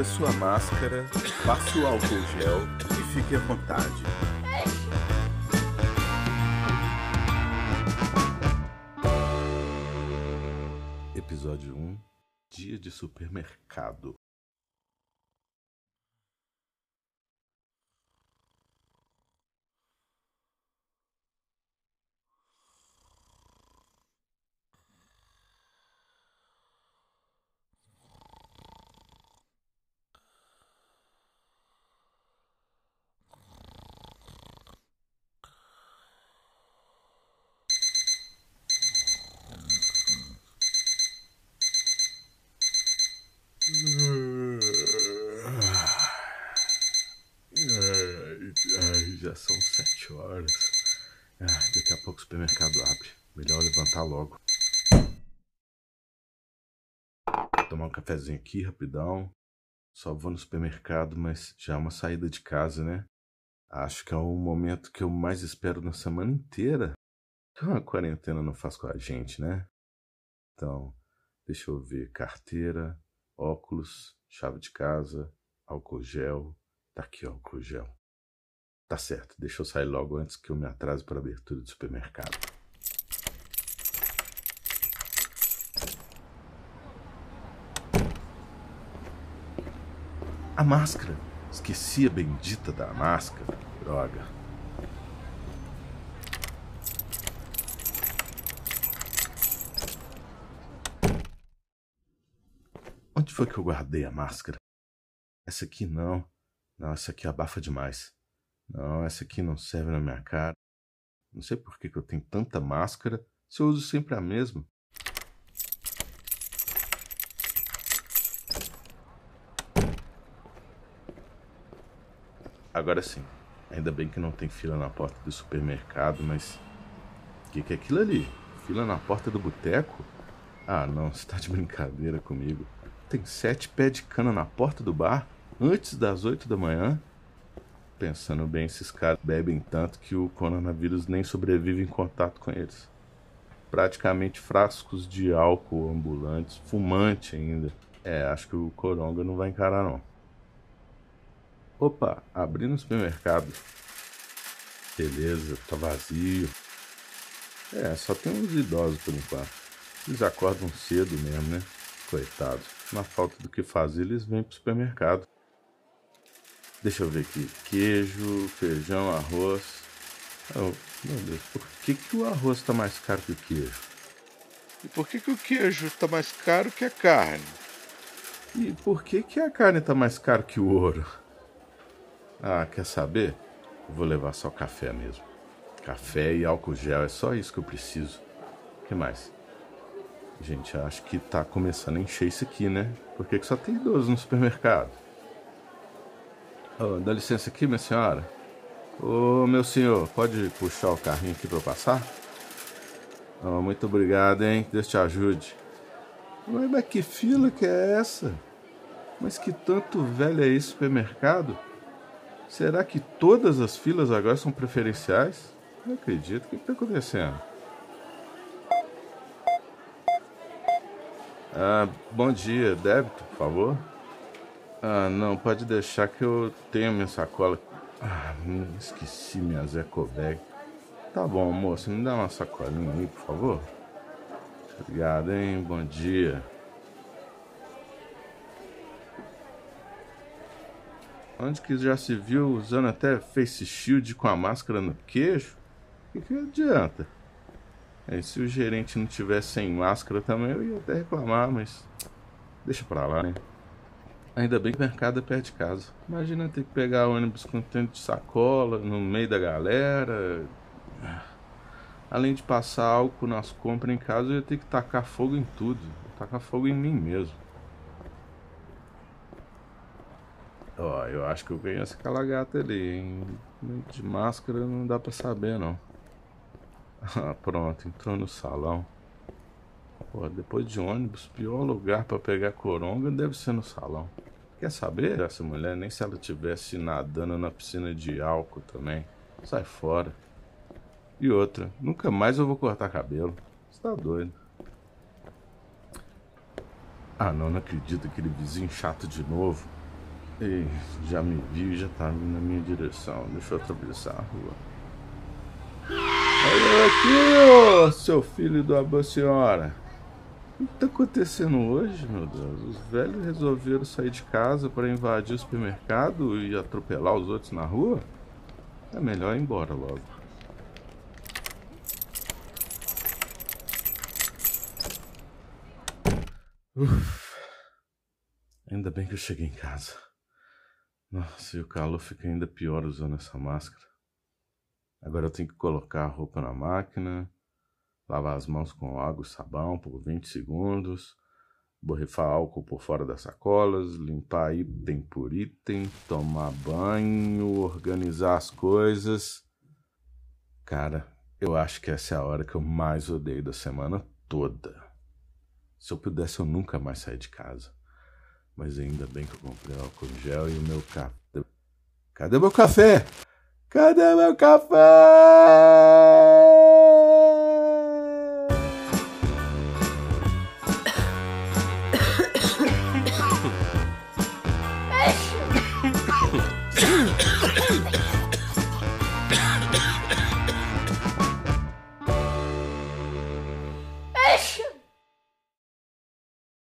a sua máscara, passe o álcool gel e fique à vontade. Episódio 1 Dia de Supermercado Ai, já são sete horas. Daqui a pouco o supermercado abre. Melhor levantar logo. Vou tomar um cafezinho aqui rapidão. Só vou no supermercado, mas já é uma saída de casa, né? Acho que é o momento que eu mais espero na semana inteira. Uma quarentena não faz com a gente, né? Então, deixa eu ver. Carteira, óculos, chave de casa, álcool gel. Tá aqui, álcool gel. Tá certo, deixa eu sair logo antes que eu me atrase para a abertura do supermercado. A máscara! Esqueci a bendita da máscara. Droga. Foi que eu guardei a máscara? Essa aqui não. Não, essa aqui abafa demais. Não, essa aqui não serve na minha cara. Não sei por que, que eu tenho tanta máscara se eu uso sempre a mesma. Agora sim, ainda bem que não tem fila na porta do supermercado, mas. O que, que é aquilo ali? Fila na porta do boteco? Ah, não, você tá de brincadeira comigo. Tem sete pés de cana na porta do bar antes das oito da manhã? Pensando bem, esses caras bebem tanto que o coronavírus nem sobrevive em contato com eles. Praticamente frascos de álcool ambulantes, fumante ainda. É, acho que o coronga não vai encarar não. Opa, abrindo o supermercado. Beleza, tá vazio. É, só tem uns idosos por enquanto. Eles acordam cedo mesmo, né? Coitados. Na falta do que fazer, eles vêm pro supermercado. Deixa eu ver aqui. Queijo, feijão, arroz. Oh, meu Deus, por que, que o arroz tá mais caro que o queijo? E por que, que o queijo tá mais caro que a carne? E por que, que a carne tá mais caro que o ouro? Ah, quer saber? Eu vou levar só café mesmo. Café e álcool gel, é só isso que eu preciso. O que mais? Gente, acho que tá começando a encher isso aqui, né? Por que, que só tem idoso no supermercado? Oh, dá licença aqui, minha senhora. Ô, oh, meu senhor, pode puxar o carrinho aqui para eu passar? Oh, muito obrigado, hein? Deus te ajude. Mas, mas que fila que é essa? Mas que tanto velho é esse supermercado? Será que todas as filas agora são preferenciais? Não acredito. O que está acontecendo? Ah, bom dia. Débito, por favor. Ah, não. Pode deixar que eu tenho minha sacola. Ah, esqueci minha Zeco Bag. Tá bom, moço. Me dá uma sacolinha aí, por favor. Obrigado, hein? Bom dia. Onde que já se viu usando até face shield com a máscara no queixo? O que, que adianta? É, se o gerente não tivesse sem máscara também, eu ia até reclamar, mas deixa pra lá, né? Ainda bem que o mercado é perto de casa. Imagina ter que pegar ônibus com tanto de sacola no meio da galera. Além de passar álcool nas compras em casa, eu ia ter que tacar fogo em tudo. Tacar fogo em mim mesmo. Ó, eu acho que eu conheço aquela gata ali, hein? De máscara não dá pra saber, não. Ah, pronto, entrou no salão. Pô, depois de ônibus, pior lugar para pegar coronga deve ser no salão. Quer saber essa mulher? Nem se ela tivesse nadando na piscina de álcool também. Sai fora. E outra, nunca mais eu vou cortar cabelo. Você tá doido. Ah, não, não acredito, aquele vizinho chato de novo. Ei, já me viu e já tá vindo na minha direção. Deixa eu atravessar a rua. Aqui, ô, seu filho da boa senhora. O que tá acontecendo hoje, meu Deus? Os velhos resolveram sair de casa para invadir o supermercado e atropelar os outros na rua? É melhor ir embora logo. Uf. Ainda bem que eu cheguei em casa. Nossa, e o calor fica ainda pior usando essa máscara. Agora eu tenho que colocar a roupa na máquina, lavar as mãos com água e sabão por 20 segundos, borrifar álcool por fora das sacolas, limpar item por item, tomar banho, organizar as coisas. Cara, eu acho que essa é a hora que eu mais odeio da semana toda. Se eu pudesse, eu nunca mais sair de casa. Mas ainda bem que eu comprei álcool gel e o meu café. Cadê meu café? Cadê meu café?